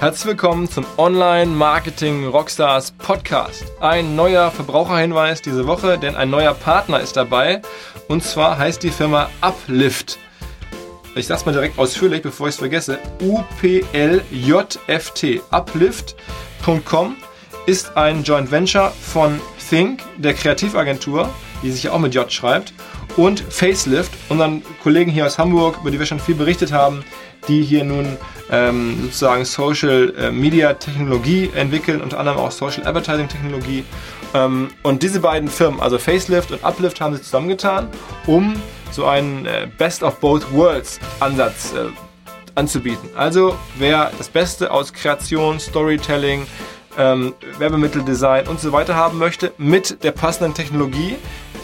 Herzlich willkommen zum Online Marketing Rockstars Podcast. Ein neuer Verbraucherhinweis diese Woche, denn ein neuer Partner ist dabei. Und zwar heißt die Firma Uplift. Ich sag's mal direkt ausführlich, bevor ich es vergesse. UPLJFT. Uplift.com ist ein Joint Venture von Think, der Kreativagentur, die sich auch mit J schreibt, und Facelift, unseren Kollegen hier aus Hamburg, über die wir schon viel berichtet haben, die hier nun ähm, sozusagen Social äh, Media Technologie entwickeln, unter anderem auch Social Advertising Technologie. Ähm, und diese beiden Firmen, also Facelift und Uplift, haben sich zusammengetan, um so einen äh, Best of Both Worlds Ansatz äh, anzubieten. Also wer das Beste aus Kreation, Storytelling, ähm, Werbemitteldesign und so weiter haben möchte, mit der passenden Technologie,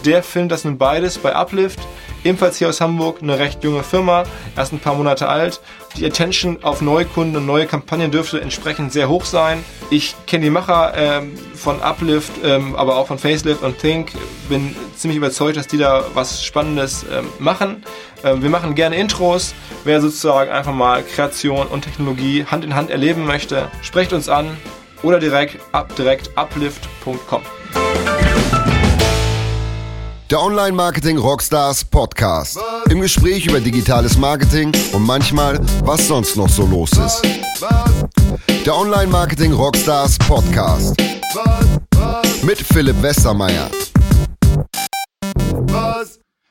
der findet das nun beides bei Uplift. Ebenfalls hier aus Hamburg, eine recht junge Firma, erst ein paar Monate alt. Die Attention auf Neukunden und neue Kampagnen dürfte entsprechend sehr hoch sein. Ich kenne die Macher ähm, von Uplift, ähm, aber auch von Facelift und Think. Bin ziemlich überzeugt, dass die da was Spannendes ähm, machen. Ähm, wir machen gerne Intros. Wer sozusagen einfach mal Kreation und Technologie Hand in Hand erleben möchte, sprecht uns an oder direkt ab direkt uplift.com. Der Online Marketing Rockstars Podcast. Im Gespräch über digitales Marketing und manchmal, was sonst noch so los ist. Der Online Marketing Rockstars Podcast. Mit Philipp Westermeier.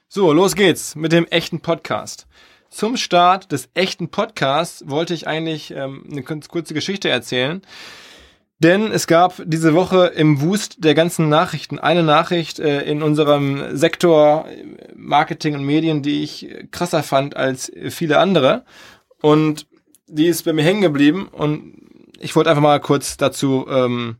So, los geht's mit dem echten Podcast. Zum Start des echten Podcasts wollte ich eigentlich ähm, eine kurze Geschichte erzählen. Denn es gab diese Woche im Wust der ganzen Nachrichten eine Nachricht äh, in unserem Sektor äh, Marketing und Medien, die ich krasser fand als viele andere. Und die ist bei mir hängen geblieben und ich wollte einfach mal kurz dazu ähm,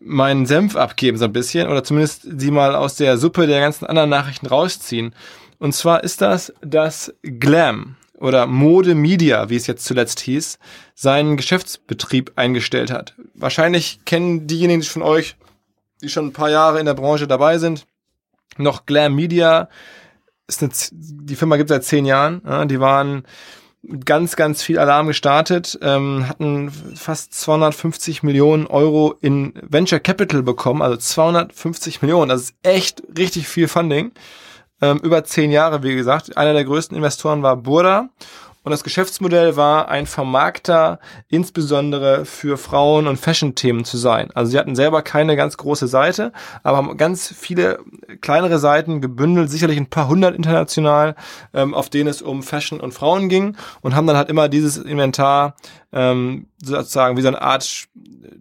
meinen Senf abgeben, so ein bisschen, oder zumindest sie mal aus der Suppe der ganzen anderen Nachrichten rausziehen. Und zwar ist das das Glam oder Mode Media, wie es jetzt zuletzt hieß, seinen Geschäftsbetrieb eingestellt hat. Wahrscheinlich kennen diejenigen von euch, die schon ein paar Jahre in der Branche dabei sind, noch Glam Media. Ist eine, die Firma gibt es seit zehn Jahren. Ja, die waren ganz, ganz viel Alarm gestartet, ähm, hatten fast 250 Millionen Euro in Venture Capital bekommen, also 250 Millionen. Das ist echt richtig viel Funding ähm, über zehn Jahre, wie gesagt. Einer der größten Investoren war Burda. Und das Geschäftsmodell war, ein Vermarkter insbesondere für Frauen- und Fashion-Themen zu sein. Also sie hatten selber keine ganz große Seite, aber haben ganz viele kleinere Seiten gebündelt, sicherlich ein paar hundert international, ähm, auf denen es um Fashion und Frauen ging und haben dann halt immer dieses Inventar ähm, sozusagen wie so eine Art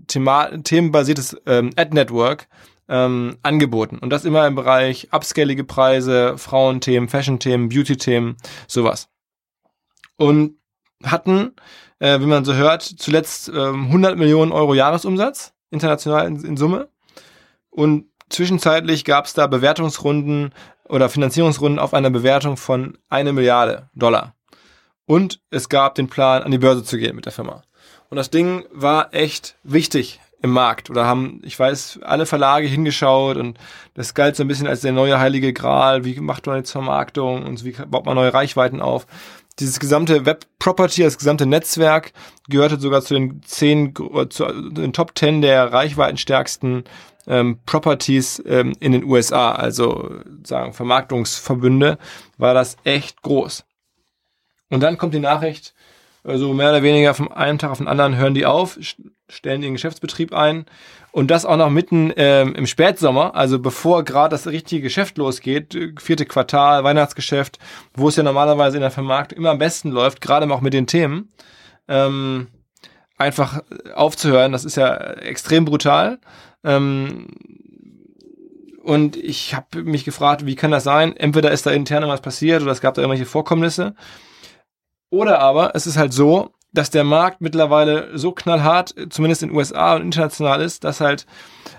Thema themenbasiertes ähm, Ad-Network ähm, angeboten. Und das immer im Bereich upscalige Preise, Frauenthemen, Fashion-Themen, Beauty-Themen, sowas. Und hatten, äh, wie man so hört, zuletzt ähm, 100 Millionen Euro Jahresumsatz, international in, in Summe. Und zwischenzeitlich gab es da Bewertungsrunden oder Finanzierungsrunden auf einer Bewertung von eine Milliarde Dollar. Und es gab den Plan, an die Börse zu gehen mit der Firma. Und das Ding war echt wichtig im Markt oder haben, ich weiß, alle Verlage hingeschaut und das galt so ein bisschen als der neue heilige Gral. Wie macht man jetzt Vermarktung und wie baut man neue Reichweiten auf? Dieses gesamte Web Property, das gesamte Netzwerk gehörte sogar zu den zehn, zu den Top Ten der reichweitenstärksten ähm, Properties ähm, in den USA, also sagen Vermarktungsverbünde, war das echt groß. Und dann kommt die Nachricht, also mehr oder weniger vom einen Tag auf den anderen hören die auf, stellen ihren Geschäftsbetrieb ein und das auch noch mitten ähm, im Spätsommer, also bevor gerade das richtige Geschäft losgeht, vierte Quartal, Weihnachtsgeschäft, wo es ja normalerweise in der Vermarktung immer am besten läuft, gerade auch mit den Themen, ähm, einfach aufzuhören, das ist ja extrem brutal. Ähm, und ich habe mich gefragt, wie kann das sein? Entweder ist da intern was passiert oder es gab da irgendwelche Vorkommnisse. Oder aber es ist halt so, dass der Markt mittlerweile so knallhart, zumindest in den USA und international ist, dass halt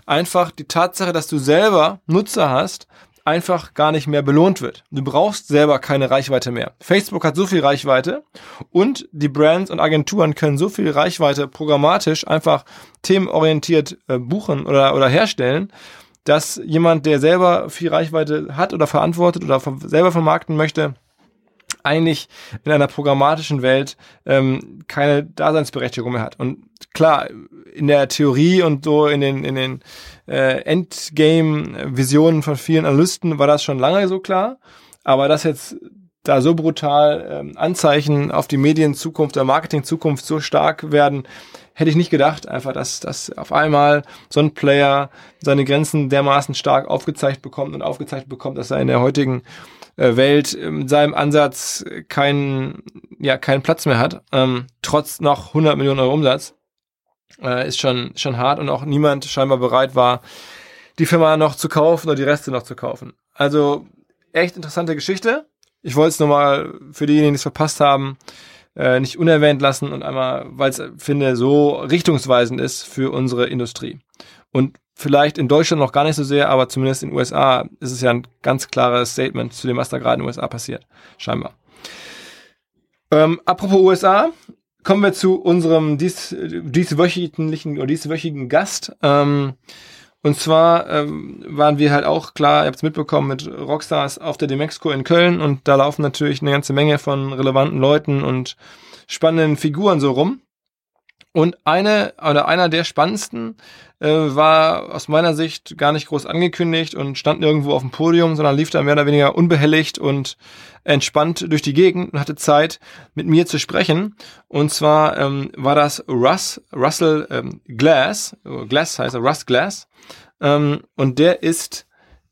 einfach die Tatsache, dass du selber Nutzer hast, einfach gar nicht mehr belohnt wird. Du brauchst selber keine Reichweite mehr. Facebook hat so viel Reichweite und die Brands und Agenturen können so viel Reichweite programmatisch einfach themenorientiert äh, buchen oder, oder herstellen, dass jemand, der selber viel Reichweite hat oder verantwortet oder selber vermarkten möchte, eigentlich in einer programmatischen Welt ähm, keine Daseinsberechtigung mehr hat. Und klar, in der Theorie und so in den, in den äh, Endgame-Visionen von vielen Analysten war das schon lange so klar. Aber dass jetzt da so brutal ähm, Anzeichen auf die Medienzukunft, der Marketingzukunft so stark werden, hätte ich nicht gedacht. Einfach, dass, dass auf einmal so ein Player seine Grenzen dermaßen stark aufgezeigt bekommt und aufgezeigt bekommt, dass er in der heutigen Welt in seinem Ansatz keinen, ja, keinen Platz mehr hat, ähm, trotz noch 100 Millionen Euro Umsatz, äh, ist schon, schon hart und auch niemand scheinbar bereit war, die Firma noch zu kaufen oder die Reste noch zu kaufen. Also echt interessante Geschichte. Ich wollte es nochmal für diejenigen, die es verpasst haben, äh, nicht unerwähnt lassen und einmal, weil es, finde, so richtungsweisend ist für unsere Industrie. Und vielleicht in Deutschland noch gar nicht so sehr, aber zumindest in den USA ist es ja ein ganz klares Statement zu dem, was da gerade in den USA passiert. Scheinbar. Ähm, apropos USA, kommen wir zu unserem dies, dieswöchigen oder dieswöchigen Gast. Ähm, und zwar ähm, waren wir halt auch klar, ihr habt es mitbekommen, mit Rockstars auf der Demexco in Köln und da laufen natürlich eine ganze Menge von relevanten Leuten und spannenden Figuren so rum. Und eine oder einer der spannendsten äh, war aus meiner Sicht gar nicht groß angekündigt und stand nirgendwo auf dem Podium, sondern lief da mehr oder weniger unbehelligt und entspannt durch die Gegend und hatte Zeit, mit mir zu sprechen. Und zwar ähm, war das Russ, Russell ähm, Glass, Glass heißt er, Russ Glass. Ähm, und der ist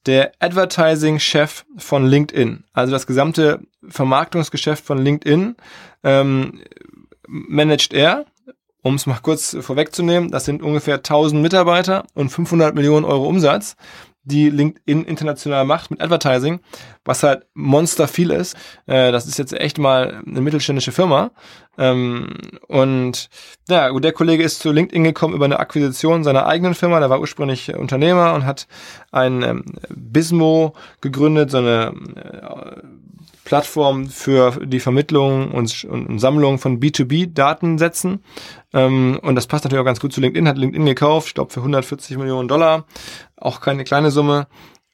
der Advertising-Chef von LinkedIn. Also das gesamte Vermarktungsgeschäft von LinkedIn ähm, managt er um es mal kurz vorwegzunehmen, das sind ungefähr 1000 Mitarbeiter und 500 Millionen Euro Umsatz, die LinkedIn international macht mit Advertising, was halt monster viel ist. Äh, das ist jetzt echt mal eine mittelständische Firma. Ähm, und ja, der Kollege ist zu LinkedIn gekommen über eine Akquisition seiner eigenen Firma. Der war ursprünglich Unternehmer und hat ein ähm, Bismo gegründet, so eine äh, Plattform für die Vermittlung und, und Sammlung von B2B-Datensätzen. Ähm, und das passt natürlich auch ganz gut zu LinkedIn. Hat LinkedIn gekauft, ich glaube für 140 Millionen Dollar. Auch keine kleine Summe.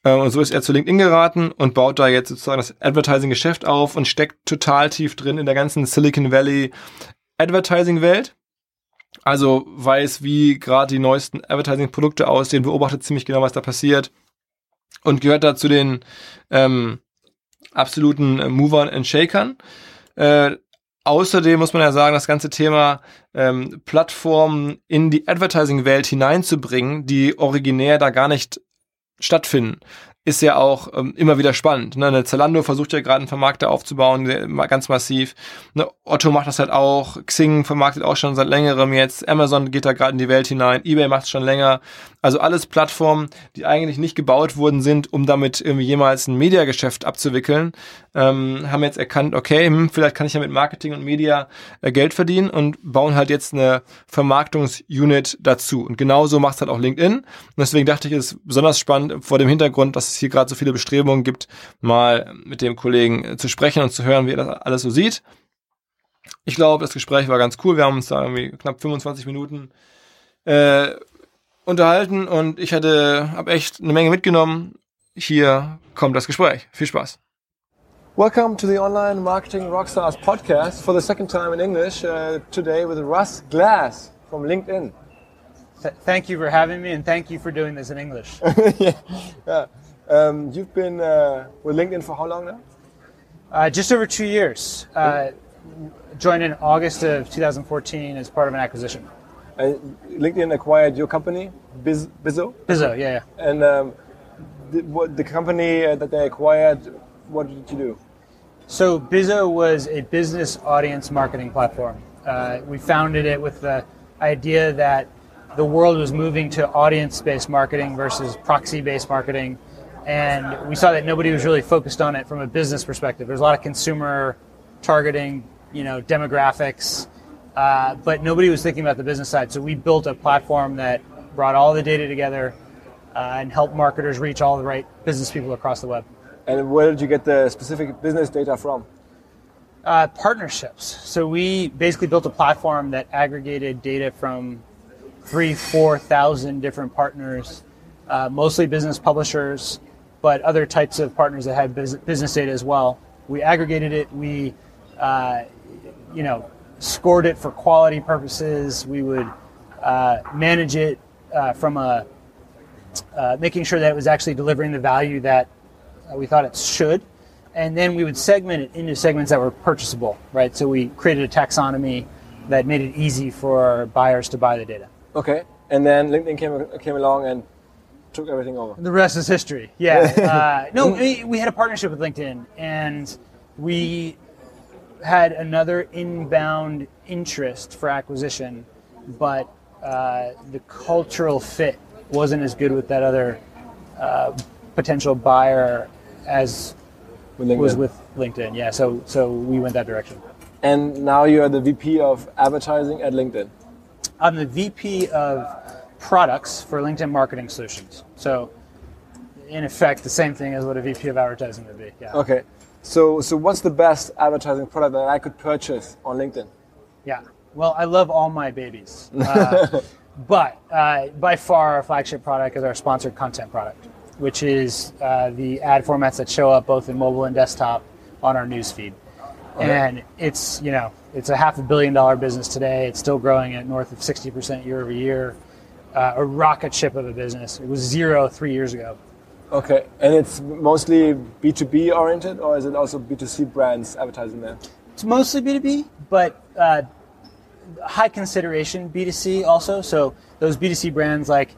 Äh, und so ist er zu LinkedIn geraten und baut da jetzt sozusagen das Advertising-Geschäft auf und steckt total tief drin in der ganzen Silicon Valley Advertising-Welt. Also weiß, wie gerade die neuesten Advertising-Produkte aussehen, beobachtet ziemlich genau, was da passiert und gehört da zu den ähm, absoluten äh, Movern und Shakern. Äh, außerdem muss man ja sagen, das ganze Thema ähm, Plattformen in die Advertising-Welt hineinzubringen, die originär da gar nicht stattfinden ist ja auch ähm, immer wieder spannend. Ne? Zalando versucht ja gerade einen Vermarkter aufzubauen, ganz massiv. Ne? Otto macht das halt auch. Xing vermarktet auch schon seit längerem jetzt. Amazon geht da gerade in die Welt hinein. eBay macht es schon länger. Also alles Plattformen, die eigentlich nicht gebaut worden sind, um damit irgendwie jemals ein Mediageschäft abzuwickeln, ähm, haben jetzt erkannt, okay, hm, vielleicht kann ich ja mit Marketing und Media äh, Geld verdienen und bauen halt jetzt eine Vermarktungsunit dazu. Und genauso macht es halt auch LinkedIn. Und deswegen dachte ich, es ist besonders spannend vor dem Hintergrund, dass es hier gerade so viele Bestrebungen gibt, mal mit dem Kollegen äh, zu sprechen und zu hören, wie er das alles so sieht. Ich glaube, das Gespräch war ganz cool. Wir haben uns da irgendwie knapp 25 Minuten äh, unterhalten und ich hatte, habe echt eine Menge mitgenommen. Hier kommt das Gespräch. Viel Spaß. Welcome to the Online Marketing Rockstars podcast for the second time in English uh, today with Russ Glass from LinkedIn. Th thank you for having me and thank you for doing this in English. yeah. yeah. Um, you've been uh, with LinkedIn for how long now? Uh, just over two years. Uh, joined in August of 2014 as part of an acquisition. And LinkedIn acquired your company, Biz, Bizo? Bizo, yeah, yeah. And um, the, what, the company uh, that they acquired, what did you do? So Bizo was a business audience marketing platform. Uh, we founded it with the idea that the world was moving to audience-based marketing versus proxy-based marketing, and we saw that nobody was really focused on it from a business perspective. There's a lot of consumer targeting, you know, demographics, uh, but nobody was thinking about the business side. So we built a platform that brought all the data together uh, and helped marketers reach all the right business people across the web. And where did you get the specific business data from? Uh, partnerships. So we basically built a platform that aggregated data from three, four thousand different partners, uh, mostly business publishers, but other types of partners that had business data as well we aggregated it, we, uh, you know, scored it for quality purposes. We would uh, manage it uh, from a uh, making sure that it was actually delivering the value that uh, we thought it should, and then we would segment it into segments that were purchasable, right? So we created a taxonomy that made it easy for buyers to buy the data. Okay. And then LinkedIn came came along and took everything over. The rest is history. Yeah. uh, no, we, we had a partnership with LinkedIn, and we had another inbound interest for acquisition, but uh, the cultural fit wasn't as good with that other uh, potential buyer as With was with LinkedIn. Yeah. So so we went that direction. And now you are the VP of advertising at LinkedIn. I'm the VP of products for LinkedIn Marketing Solutions. So, in effect, the same thing as what a VP of advertising would be. Yeah. Okay. So so what's the best advertising product that I could purchase on LinkedIn? Yeah. Well, I love all my babies, uh, but uh, by far our flagship product is our sponsored content product, which is uh, the ad formats that show up both in mobile and desktop on our news feed. And it's you know it's a half a billion dollar business today. It's still growing at north of sixty percent year over year. Uh, a rocket ship of a business. It was zero three years ago. Okay. And it's mostly B2B oriented or is it also B2C brands advertising there? It's mostly B2B, but uh, high consideration B2C also. So those B2C brands like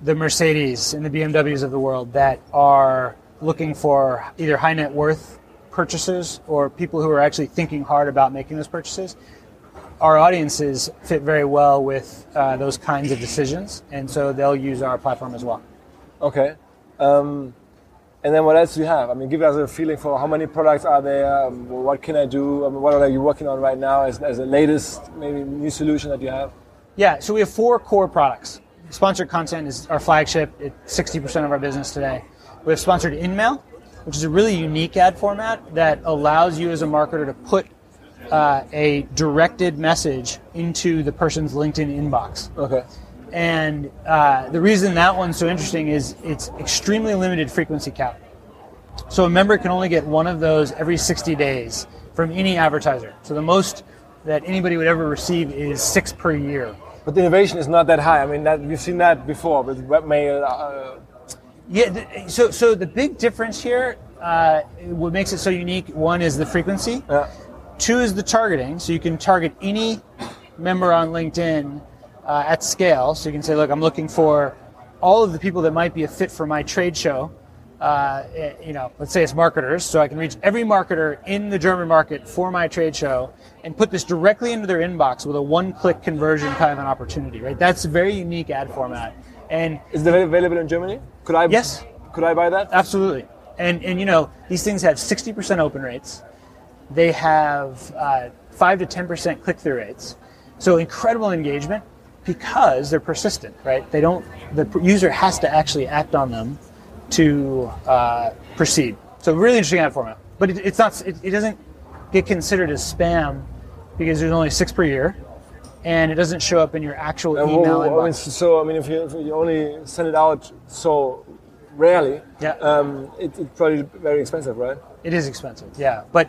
the Mercedes and the BMWs of the world that are looking for either high net worth purchases or people who are actually thinking hard about making those purchases. Our audiences fit very well with uh, those kinds of decisions, and so they'll use our platform as well. Okay. Um, and then what else do you have? I mean, give us a feeling for how many products are there. Um, what can I do? I mean, what are you working on right now as, as the latest maybe new solution that you have? Yeah, so we have four core products. Sponsored content is our flagship. It's 60% of our business today. We have sponsored InMail, which is a really unique ad format that allows you as a marketer to put uh, a directed message into the person's LinkedIn inbox. Okay. And uh, the reason that one's so interesting is it's extremely limited frequency cap. So a member can only get one of those every 60 days from any advertiser. So the most that anybody would ever receive is six per year. But the innovation is not that high. I mean, that, we've seen that before with webmail. Uh, Yeah. th- So so the big difference here, uh, what makes it so unique, one is the frequency. yeah. Two is the targeting. So you can target any member on LinkedIn uh, at scale. So you can say, look, I'm looking for all of the people that might be a fit for my trade show. Uh, eh, you know, let's say it's marketers, so I can reach every marketer in the German market for my trade show and put this directly into their inbox with a one-click conversion kind of an opportunity, right? That's a very unique ad format, and Is it available in Germany? Could I? Yes. Could I buy that? Absolutely. And, and you know, these things have 60% open rates. They have uh, 5 to 10% click through rates. So incredible engagement because they're persistent, right? They don't, the user has to actually act on them to uh, proceed. So really interesting ad format. But it, it's not, it, it doesn't get considered as spam because there's only six per year and it doesn't show up in your actual email wha- wha- I mean, inbox. so I mean, if you, if you only send it out so rarely, Yeah. um, it, it's probably very expensive, right? It is expensive, yeah, but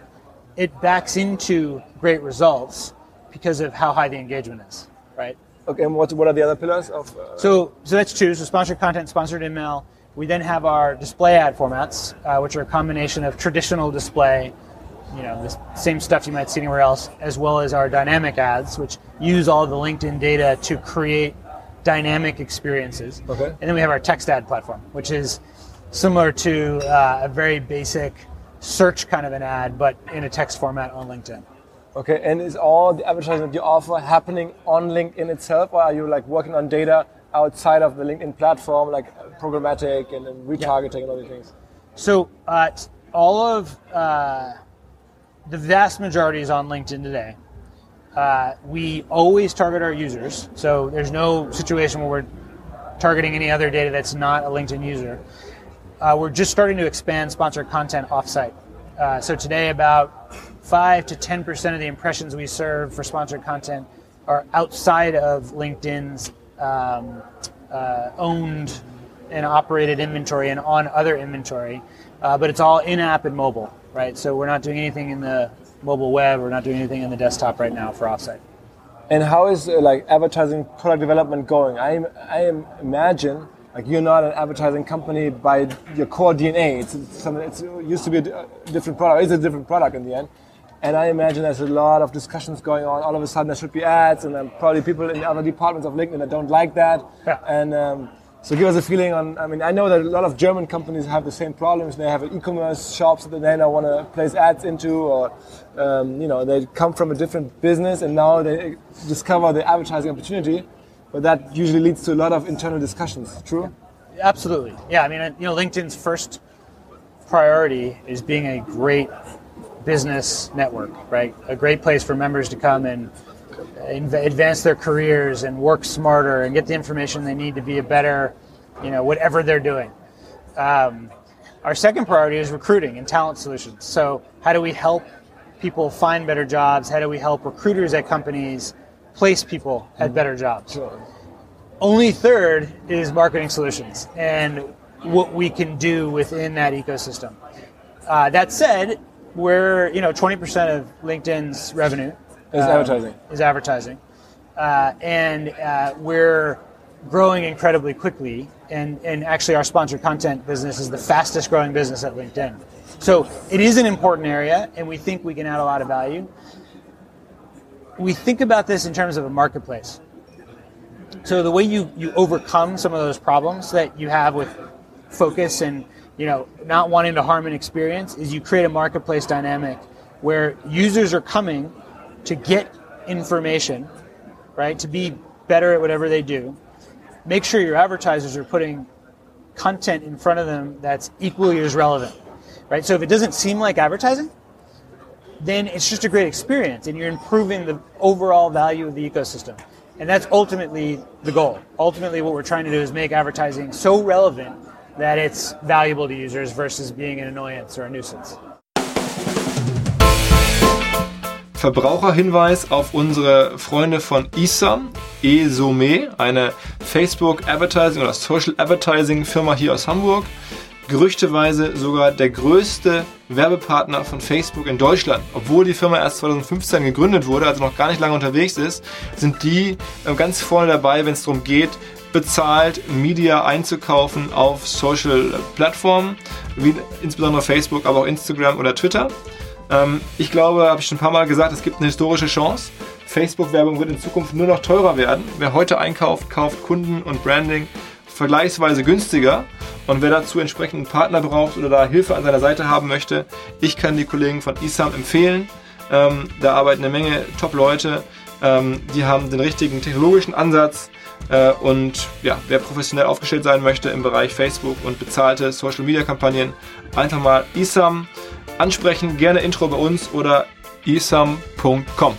it backs into great results because of how high the engagement is, right? Okay. And what what are the other pillars of? Uh, So, so that's two. So sponsored content, sponsored InMail. We then have our display ad formats, uh, which are a combination of traditional display, you know, the same stuff you might see anywhere else, as well as our dynamic ads, which use all the LinkedIn data to create dynamic experiences. Okay. And then we have our text ad platform, which is similar to uh, a very basic search kind of an ad, but in a text format on LinkedIn. Okay, and is all the advertising that you offer happening on LinkedIn itself, or are you like working on data outside of the LinkedIn platform, like programmatic and, and retargeting and all these things? So uh, all of uh, the vast majority is on LinkedIn today. Uh, we always target our users, so there's no situation where we're targeting any other data that's not a LinkedIn user. Uh, we're just starting to expand sponsored content offsite. Uh, so today, about five to ten percent of the impressions we serve for sponsored content are outside of LinkedIn's um, uh, owned and operated inventory and on other inventory, uh, but it's all in-app and mobile. right? So we're not doing anything in the mobile web. We're not doing anything in the desktop right now for offsite. And how is uh, like advertising product development going? I I imagine like you're not an advertising company by your core DNA. It's, it's something. It's, it used to be a different product. It's a different product in the end. And I imagine there's a lot of discussions going on. All of a sudden, there should be ads, and then probably people in other departments of LinkedIn that don't like that. Yeah. And um, so, give us a feeling on. I mean, I know that a lot of German companies have the same problems. They have e-commerce shops that they don't want to place ads into, or um, you know, they come from a different business, and now they discover the advertising opportunity. But that usually leads to a lot of internal discussions. True. Absolutely. Yeah. I mean, you know, LinkedIn's first priority is being a great business network, right? A great place for members to come and advance their careers and work smarter and get the information they need to be a better, you know, whatever they're doing. Um, our second priority is recruiting and talent solutions. So, how do we help people find better jobs? How do we help recruiters at companies place people at better jobs? Only third is marketing solutions and what we can do within that ecosystem. Uh, that said, we're you know 20% of LinkedIn's revenue is um, advertising. Is advertising, uh, and uh, we're growing incredibly quickly. And and actually, our sponsored content business is the fastest growing business at LinkedIn. So it is an important area, and we think we can add a lot of value. We think about this in terms of a marketplace. So the way you, you overcome some of those problems that you have with focus and you know, not wanting to harm an experience is you create a marketplace dynamic where users are coming to get information, right? To be better at whatever they do. Make sure your advertisers are putting content in front of them that's equally as relevant, right? So if it doesn't seem like advertising, then it's just a great experience and you're improving the overall value of the ecosystem. And that's ultimately the goal. Ultimately, what we're trying to do is make advertising so relevant that it's valuable to users versus being an annoyance or a nuisance. Verbraucherhinweis auf unsere Freunde von ISAM, ESOME, eine Facebook Advertising oder Social Advertising Firma hier aus Hamburg. Gerüchteweise sogar der größte Werbepartner von Facebook in Deutschland. Obwohl die Firma erst 2015 gegründet wurde, also noch gar nicht lange unterwegs ist, sind die äh, ganz vorne dabei, wenn es darum geht, bezahlt, Media einzukaufen auf Social Plattformen, wie insbesondere Facebook, aber auch Instagram oder Twitter. Ähm, ich glaube, habe ich schon ein paar Mal gesagt, es gibt eine historische Chance. Facebook-Werbung wird in Zukunft nur noch teurer werden. Wer heute einkauft, kauft Kunden und Branding vergleichsweise günstiger. Und wer dazu entsprechend einen Partner braucht oder da Hilfe an seiner Seite haben möchte, ich kann die Kollegen von ISAM empfehlen. Ähm, da arbeiten eine Menge Top-Leute. Ähm, die haben den richtigen technologischen Ansatz äh, und ja, wer professionell aufgestellt sein möchte im Bereich Facebook und bezahlte Social Media Kampagnen, einfach mal isam ansprechen, gerne Intro bei uns oder isam.com.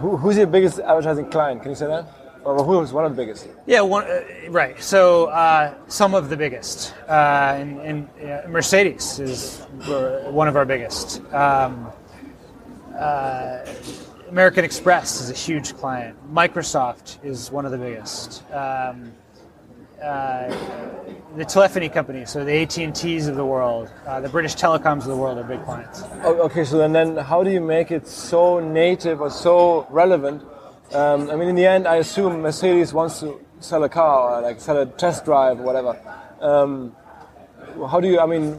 Who, who's your biggest advertising client? Can you say that? Or who's one of the biggest? Yeah, one, uh, right. So uh, some of the biggest, uh, and, and uh, Mercedes is one of our biggest. Um, uh, American Express is a huge client. Microsoft is one of the biggest. Um, uh, the telephony companies, so the AT and T's of the world, uh, the British Telecoms of the world are big clients. Oh, okay, so then, then how do you make it so native or so relevant? Um, I mean, in the end, I assume Mercedes wants to sell a car or like sell a test drive or whatever. Um, how do you? I mean,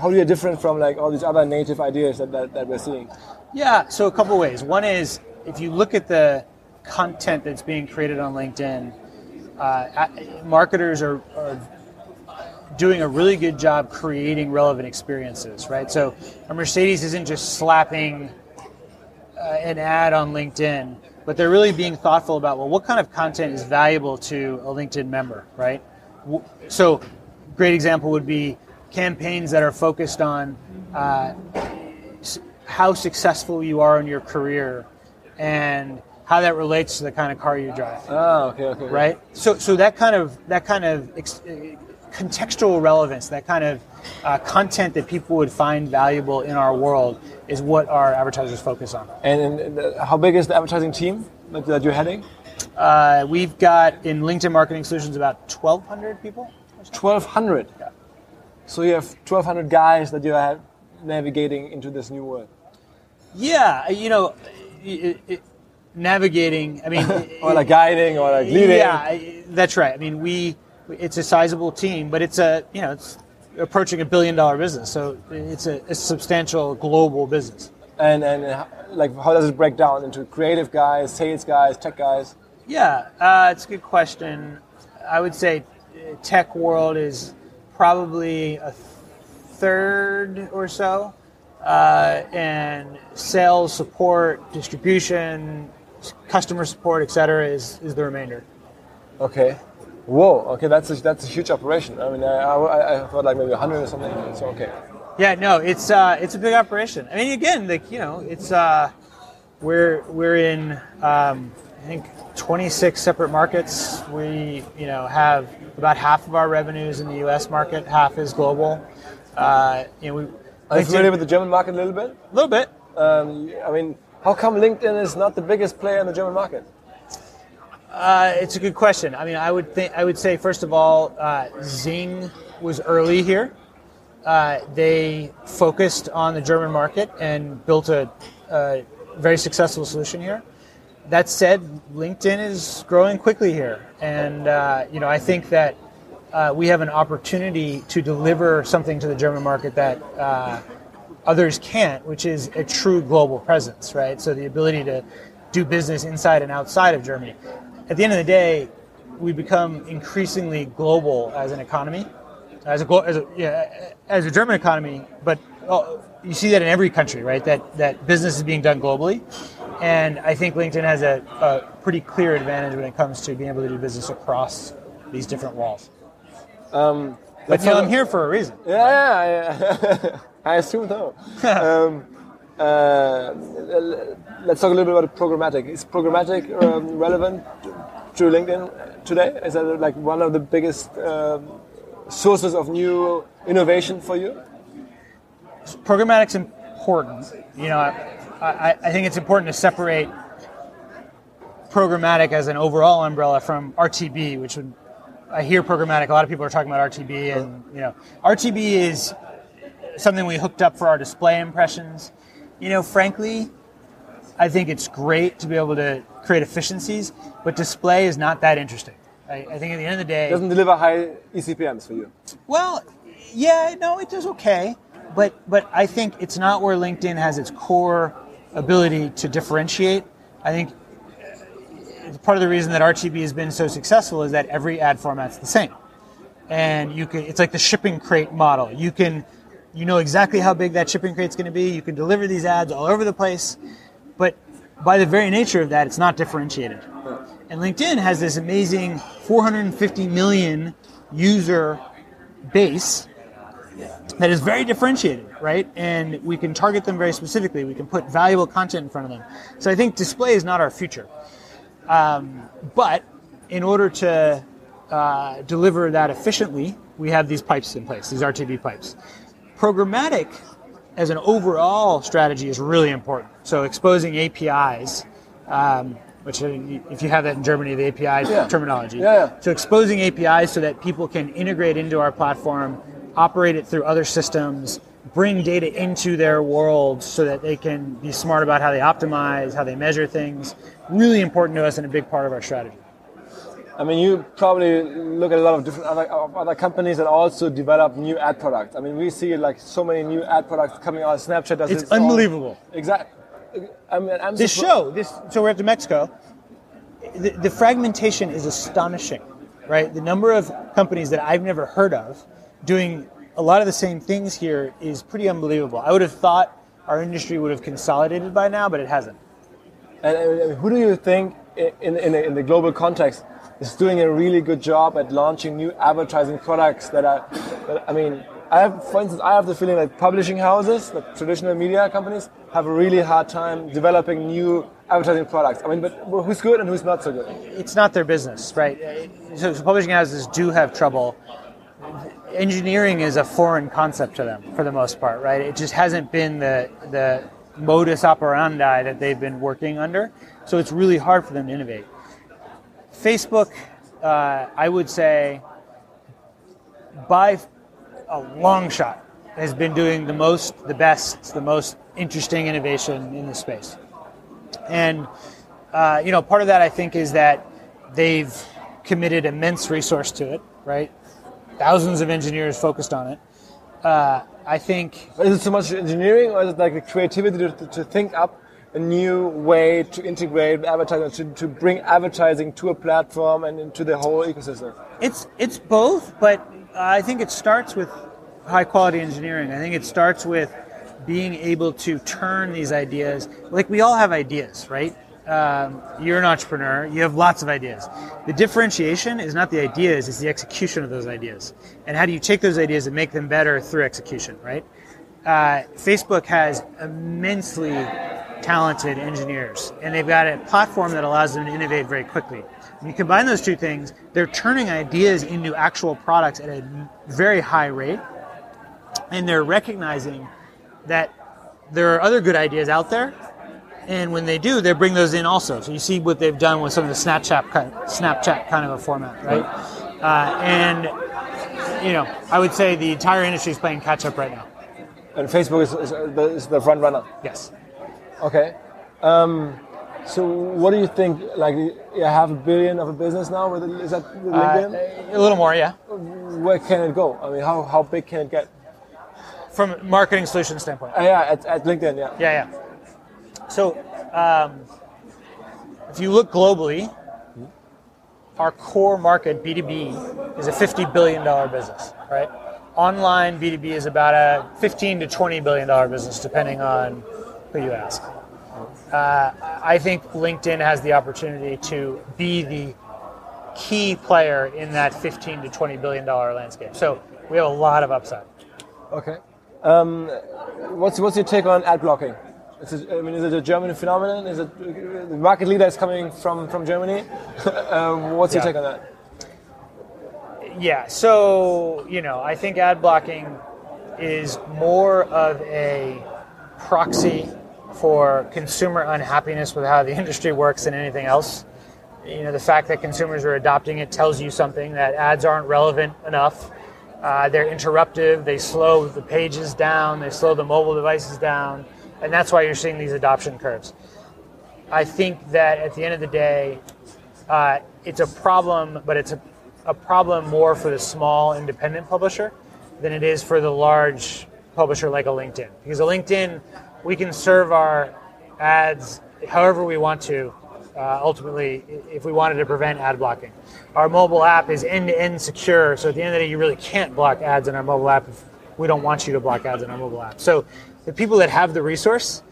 how do you different from like all these other native ideas that, that, that we're seeing? Yeah, so a couple ways. One is if you look at the content that's being created on LinkedIn, uh, marketers are, are, doing a really good job creating relevant experiences, right? So a Mercedes isn't just slapping uh, an ad on LinkedIn, but they're really being thoughtful about well, what kind of content is valuable to a LinkedIn member, right? So, great example would be campaigns that are focused on uh, how successful you are in your career and how that relates to the kind of car you drive. Oh, okay, okay. Right. So, so that kind of that kind of ex- contextual relevance, that kind of uh, content that people would find valuable in our world, is what our advertisers focus on. And, and how big is the advertising team that you're heading? Uh, we've got in LinkedIn Marketing Solutions about 1,200 people. 1200. Yeah. So you have 1200 guys that you are navigating into this new world. Yeah, you know, it, it, navigating. I mean, or like guiding or like leading. Yeah, that's right. I mean, we it's a sizable team, but it's a you know it's approaching a billion dollar business, so it's a, a substantial global business. And and like how does it break down into creative guys, sales guys, tech guys? Yeah, uh, it's a good question. I would say tech world is probably a third or so, uh, and sales, support, distribution, customer support, etc., is is the remainder. Okay. Whoa. Okay, that's a, that's a huge operation. I mean, I, I, I thought like maybe 100 or something. So okay. Yeah, no, it's uh, it's a big operation. I mean, again, like you know, it's uh, we're we're in um, I think 26 separate markets. We you know have about half of our revenues in the U.S. market, half is global. Uh, you know, we. Are you familiar with the German market a little bit? A little bit. Um, I mean, how come LinkedIn is not the biggest player in the German market? Uh, it's a good question. I mean, I would think I would say first of all, uh, Xing was early here. Uh, they focused on the German market and built a, a, very successful solution here. That said, LinkedIn is growing quickly here, and uh, you know I think that uh, we have an opportunity to deliver something to the German market that uh, others can't, which is a true global presence, right? So the ability to do business inside and outside of Germany. At the end of the day, we become increasingly global as an economy, as a as a, yeah, as a German economy. But oh, you see that in every country, right? That that business is being done globally, and I think LinkedIn has a, a pretty clear advantage when it comes to being able to do business across these different walls. Um, but you know, I'm here for a reason. Yeah, yeah, yeah. I assume so. um, uh, let's talk a little bit about programmatic. Is programmatic um, relevant to LinkedIn today? Is that like one of the biggest um, sources of new innovation for you? Programmatic's is important. You know, I, I, I think it's important to separate programmatic as an overall umbrella from RTB, which would I hear programmatic. A lot of people are talking about RTB, and you know, RTB is something we hooked up for our display impressions. You know, frankly, I think it's great to be able to create efficiencies, but display is not that interesting. I, I think at the end of the day, it doesn't deliver high eCPMs for you. Well, yeah, no, it does okay, but but I think it's not where LinkedIn has its core ability to differentiate. I think uh, part of the reason that RTB has been so successful is that every ad format's the same. And you can it's like the shipping crate model. You can you know exactly how big that shipping crate's going to be. You can deliver these ads all over the place. But by the very nature of that, it's not differentiated. And LinkedIn has this amazing 450 million user base that is very differentiated, right? And we can target them very specifically. We can put valuable content in front of them. So I think display is not our future. Um, but in order to uh, deliver that efficiently, we have these pipes in place, these RTB pipes. Programmatic as an overall strategy is really important. So exposing APIs, um, which uh, if you have that in Germany, the API yeah. terminology. Yeah, yeah. So exposing APIs so that people can integrate into our platform, operate it through other systems, bring data into their world so that they can be smart about how they optimize, how they measure things. Really important to us and a big part of our strategy. I mean, you probably look at a lot of different other, other companies that also develop new ad products. I mean, we see like so many new ad products coming out. Snapchat does it's unbelievable. Exactly. I mean, I'm this show, this so we're at Dmexco. The, the fragmentation is astonishing, right? The number of companies that I've never heard of doing a lot of the same things here is pretty unbelievable. I would have thought our industry would have consolidated by now, but it hasn't. And who do you think, in, in, in, the global context, is doing a really good job at launching new advertising products that are, that, I mean, I have, for instance, I have the feeling that publishing houses, the traditional media companies, have a really hard time developing new advertising products. I mean, but who's good and who's not so good? It's not their business, right? So, so publishing houses do have trouble engineering is a foreign concept to them for the most part, right? It just hasn't been the the modus operandi that they've been working under, so it's really hard for them to innovate. Facebook, uh, I would say, by a long shot, has been doing the most, the best, the most interesting innovation in the space. And uh, you know, part of that I think is that they've committed immense resource to it, right? Thousands of engineers focused on it. Uh, I think. Is it so much engineering, or is it like the creativity to, to think up a new way to integrate advertising, to, to bring advertising to a platform and into the whole ecosystem? It's it's both, but I think it starts with high quality engineering. I think it starts with being able to turn these ideas. Like we all have ideas, right? Um, you're an entrepreneur. You have lots of ideas. The differentiation is not the ideas; it's the execution of those ideas. And how do you take those ideas and make them better through execution, right? Uh, Facebook has immensely talented engineers, and they've got a platform that allows them to innovate very quickly. When you combine those two things, they're turning ideas into actual products at a very high rate, and they're recognizing that there are other good ideas out there, and when they do, they bring those in also. So you see what they've done with some of the Snapchat kind of, Snapchat kind of a format, right? Uh, and you know, I would say the entire industry is playing catch up right now. And Facebook is, is, the, is the front runner. Yes. Okay. Um, so what do you think? Like, you have a billion of a business now. With is that with LinkedIn? Uh, a little more, yeah. Where can it go? I mean, how, how big can it get? From a marketing solution standpoint. Uh, yeah, at, at LinkedIn, yeah. Yeah, yeah. So, um, if you look globally, our core market, B2B, is a $50 billion business, right? Online B2B is about a 15 to $20 billion business, depending on who you ask. Uh, I think LinkedIn has the opportunity to be the key player in that 15 to 20 billion dollar landscape. So we have a lot of upside. Okay. Um, what's what's your take on ad blocking? It, I mean, is it a German phenomenon? Is it the market leader is coming from from Germany? uh, what's your Yeah. take on that? Yeah, so, you know, I think ad blocking is more of a proxy for consumer unhappiness with how the industry works than anything else. You know, the fact that consumers are adopting it tells you something that ads aren't relevant enough. Uh, they're interruptive, they slow the pages down, they slow the mobile devices down, and that's why you're seeing these adoption curves. I think that at the end of the day, uh, it's a problem, but it's a, a problem more for the small independent publisher than it is for the large publisher like a LinkedIn. Because a LinkedIn, we can serve our ads however we want to, uh, ultimately, if we wanted to prevent ad blocking. Our mobile app is end to end secure, so at the end of the day, you really can't block ads in our mobile app if we don't want you to block ads in our mobile app. So the people that have the resource,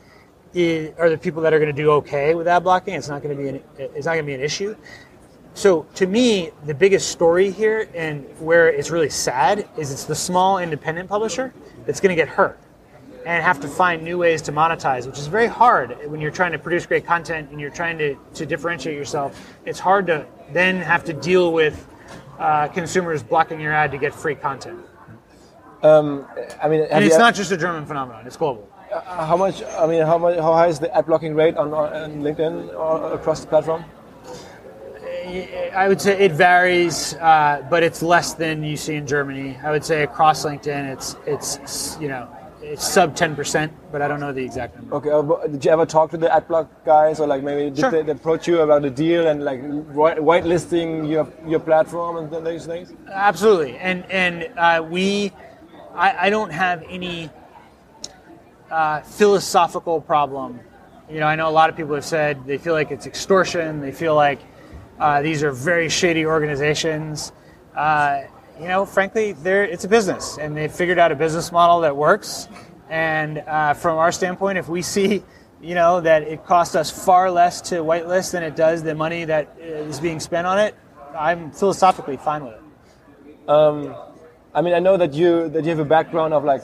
i- are the people that are going to do okay with ad blocking. It's not going to be an, it's not going to be an issue. So to me, the biggest story here and where it's really sad is it's the small independent publisher that's going to get hurt and have to find new ways to monetize, which is very hard when you're trying to produce great content and you're trying to, to differentiate yourself. It's hard to then have to deal with uh, consumers blocking your ad to get free content. Um, I mean, And you- it's not just a German phenomenon; it's global. uh, how much? I mean, how much? How high is the ad blocking rate on, on LinkedIn or across the platform? I would say it varies, uh, but it's less than you see in Germany. I would say across LinkedIn, it's it's you know it's sub ten percent, but I don't know the exact number. Okay. uh, Did you ever talk to the ad block guys, or like maybe did Sure. they, they approach you about a deal and like white- whitelisting your your platform and th- these things? Absolutely, and and uh, we, I, I don't have any uh, philosophical problem. You know, I know a lot of people have said they feel like it's extortion. They feel like uh, these are very shady organizations. You know, frankly, it's a business, and they've figured out a business model that works. And uh, from our standpoint, if we see, you know, that it costs us far less to whitelist than it does the money that is being spent on it, I'm philosophically fine with it. I mean, I know that you that you have a background of like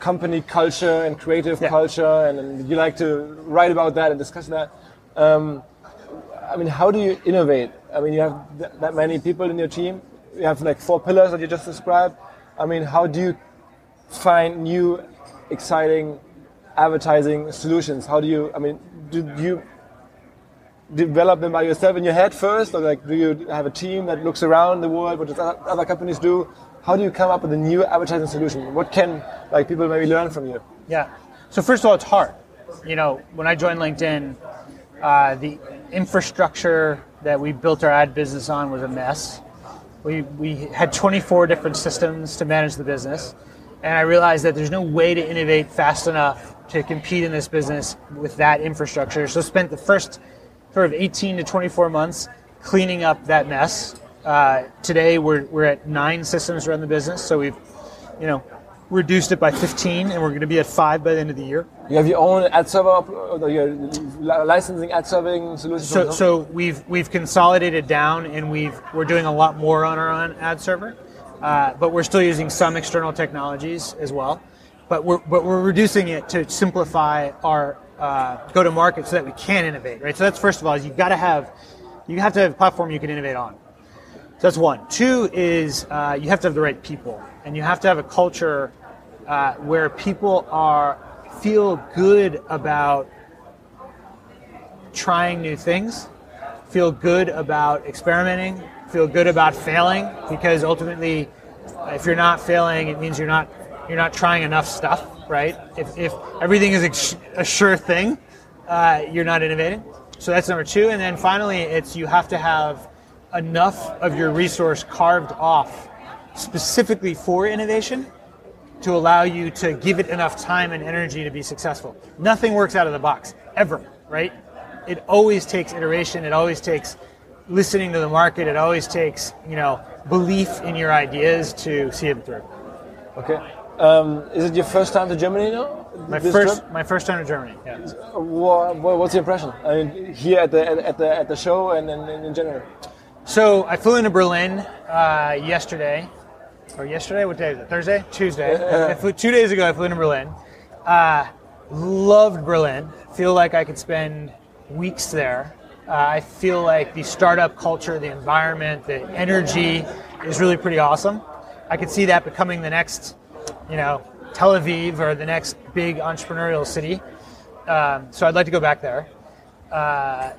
company culture and creative Yeah. culture, and, and you like to write about that and discuss that. Um, I mean, how do you innovate? I mean, you have th- that many people in your team. You have like four pillars that you just described. I mean, how do you find new, exciting advertising solutions? How do you? I mean, do you develop them by yourself in your head first, or like do you have a team that looks around the world, what other companies do? How do you come up with a new advertising solution? What can like people maybe learn from you? Yeah. So first of all, it's hard. You know, when I joined LinkedIn, uh, the infrastructure that we built our ad business on was a mess. We, we had 24 different systems to manage the business. And I realized that there's no way to innovate fast enough to compete in this business with that infrastructure. So spent the first sort of 18 to 24 months cleaning up that mess. Uh, today we're, we're at nine systems around the business. So we've, you know, reduced it by 15 and we're going to be at five by the end of the year. You have your own ad server, or your licensing ad serving solution. So, so we've we've consolidated down, and we've we're doing a lot more on our own ad server, uh, but we're still using some external technologies as well. But we're but we're reducing it to simplify our uh, go to market so that we can innovate. Right. So that's first of all, is you've got to have you have to have a platform you can innovate on. So that's one. Two is uh, you have to have the right people, and you have to have a culture uh, where people are feel good about trying new things, feel good about experimenting, feel good about failing, because ultimately, if you're not failing, it means you're not you're not trying enough stuff, right? If, if everything is a sure thing, uh, you're not innovating. So that's number two. And then finally, it's you have to have enough of your resource carved off specifically for innovation to allow you to give it enough time and energy to be successful. Nothing works out of the box, ever, right? It always takes iteration, it always takes listening to the market, it always takes, you know, belief in your ideas to see them through. Okay. Um, is it your first time to Germany now? My first, trip? my first time to Germany. Yeah. What, what's the impression? I mean, here at the at the at the show and, and, and in general. So I flew into Berlin uh, yesterday, or yesterday. What day is it? Thursday, Tuesday. I flew two days ago. I flew into Berlin. Uh, loved Berlin. Feel like I could spend weeks there. Uh, I feel like the startup culture, the environment, the energy is really pretty awesome. I could see that becoming the next, you know, Tel Aviv or the next big entrepreneurial city. Um, so I'd like to go back there. Uh,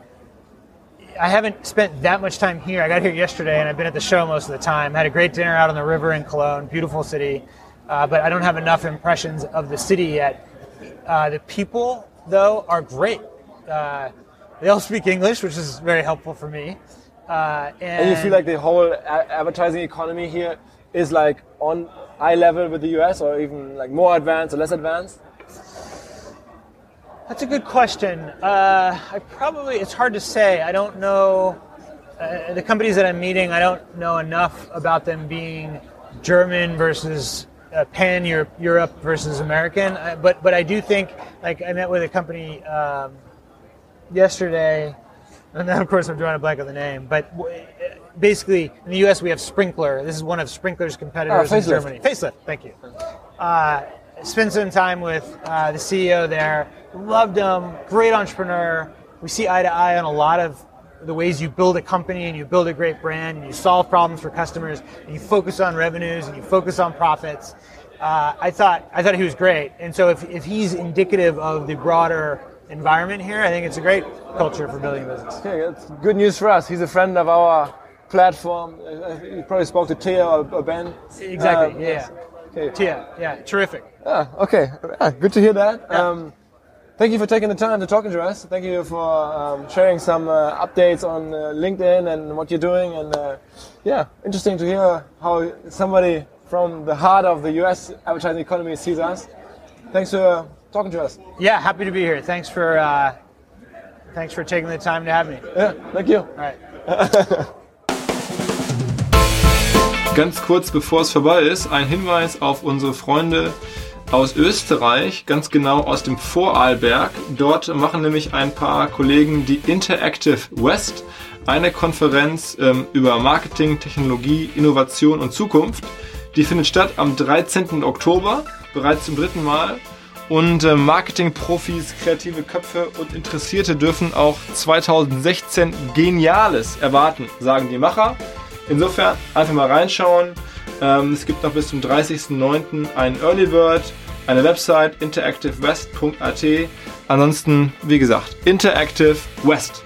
I haven't spent that much time here. I got here yesterday, and I've been at the show most of the time. Had a great dinner out on the river in Cologne, beautiful city. Uh, but I don't have enough impressions of the city yet. Uh, the people, though, are great. Uh, they all speak English, which is very helpful for me. And, uh, and, you feel like the whole a- advertising economy here is like on eye level with the US, or even like more advanced or less advanced? That's a good question. Uh, I probably, it's hard to say. I don't know. Uh, the companies that I'm meeting, I don't know enough about them being German versus uh, pan Europe, Europe versus American. Uh, but but I do think, like I met with a company um, yesterday, and then of course I'm drawing a blank on the name. But w- basically, in the U.S. we have Sprinklr. This is one of Sprinklr's competitors oh, in Germany. Facelift. Thank you. Uh, spent some time with uh, the CEO there. Loved him. Great entrepreneur. We see eye to eye on a lot of the ways you build a company and you build a great brand and you solve problems for customers and you focus on revenues and you focus on profits. Uh, I thought I thought he was great, and so if, if he's indicative of the broader environment here, I think it's a great culture for building a business. Okay, that's good news for us. He's a friend of our platform. You probably spoke to Tia or, or Ben. Exactly. Uh, yeah. Okay. Tia. Yeah. Terrific. Ah, okay. Ah, good to hear that. Yeah. Um, thank you for taking the time to talking to us. Thank you for um, sharing some uh, updates on uh, LinkedIn and what you're doing. And uh, yeah, interesting to hear how somebody from the heart of the US advertising economy sees us. Thanks for talking to us. Yeah, happy to be here. Thanks for uh, thanks for taking the time to have me. Yeah, thank you. All right. Ganz kurz bevor es vorbei ist, ein Hinweis auf unsere Freunde aus Österreich, ganz genau aus dem Vorarlberg. Dort machen nämlich ein paar Kollegen die Interactive West, eine Konferenz ähm, über Marketing, Technologie, Innovation und Zukunft. Die findet statt am 13. Oktober, bereits zum dritten Mal. Und äh, Marketingprofis, kreative Köpfe und Interessierte dürfen auch 2016 Geniales erwarten, sagen die Macher. Insofern einfach mal reinschauen. Ähm, es gibt noch bis zum 30.09. einen Early Bird, eine Website interactivewest.at. Ansonsten, wie gesagt, Interactive West.